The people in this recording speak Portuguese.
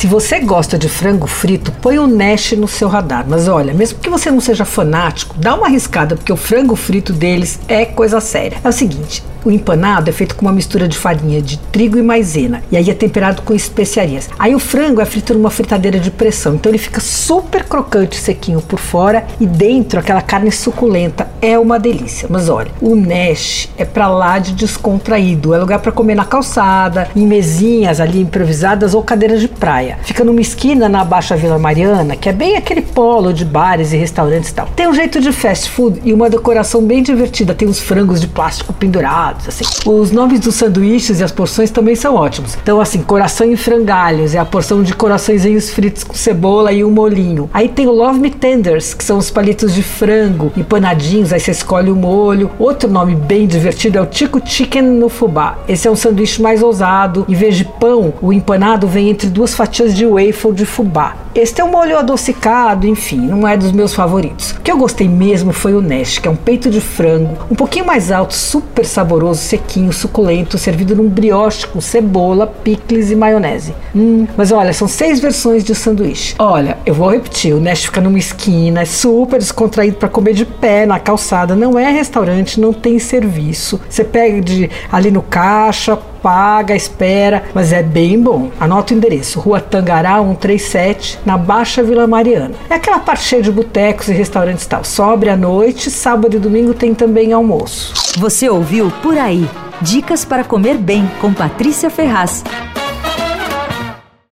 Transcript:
Se você gosta de frango frito, põe o Nash no seu radar. Mas olha, mesmo que você não seja fanático, dá uma arriscada, porque o frango frito deles é coisa séria. É o seguinte, o empanado é feito com uma mistura de farinha de trigo e maisena. E aí é temperado com especiarias. Aí o frango é frito numa fritadeira de pressão. Então ele fica super crocante, sequinho por fora e dentro aquela carne suculenta. É uma delícia. Mas olha, o Nash é pra lá de descontraído. É lugar para comer na calçada, em mesinhas ali improvisadas ou cadeiras de praia. Fica numa esquina na Baixa Vila Mariana, que é bem aquele polo de bares e restaurantes e tal. Tem um jeito de fast food e uma decoração bem divertida. Tem uns frangos de plástico pendurados assim. Os nomes dos sanduíches e as porções também são ótimos. Então, assim, coração em frangalhos é a porção de coraçõezinhos fritos com cebola e um molinho. Aí tem o Love Me Tenders, que são os palitos de frango empanadinhos, aí você escolhe o molho. Outro nome bem divertido é o Tico Chicken no fubá. Esse é um sanduíche mais ousado. Em vez de pão, o empanado vem entre duas fatias de waffle de fubá. Este é um molho adocicado, enfim, não é dos meus favoritos. O que eu gostei mesmo foi o Nash, que é um peito de frango, um pouquinho mais alto, super saboroso, sequinho, suculento, servido num brioche com cebola, picles e maionese. Hum, mas olha, são seis versões de sanduíche. Olha, eu vou repetir, o Nash fica numa esquina, é super descontraído para comer de pé na calçada, não é restaurante, não tem serviço. Você pega de, ali no caixa, paga, espera, mas é bem bom. Anota o endereço: Rua Tangará 137, na Baixa Vila Mariana. É aquela parte cheia de botecos e restaurantes tal. Sobre à noite, sábado e domingo tem também almoço. Você ouviu Por Aí. Dicas para comer bem com Patrícia Ferraz.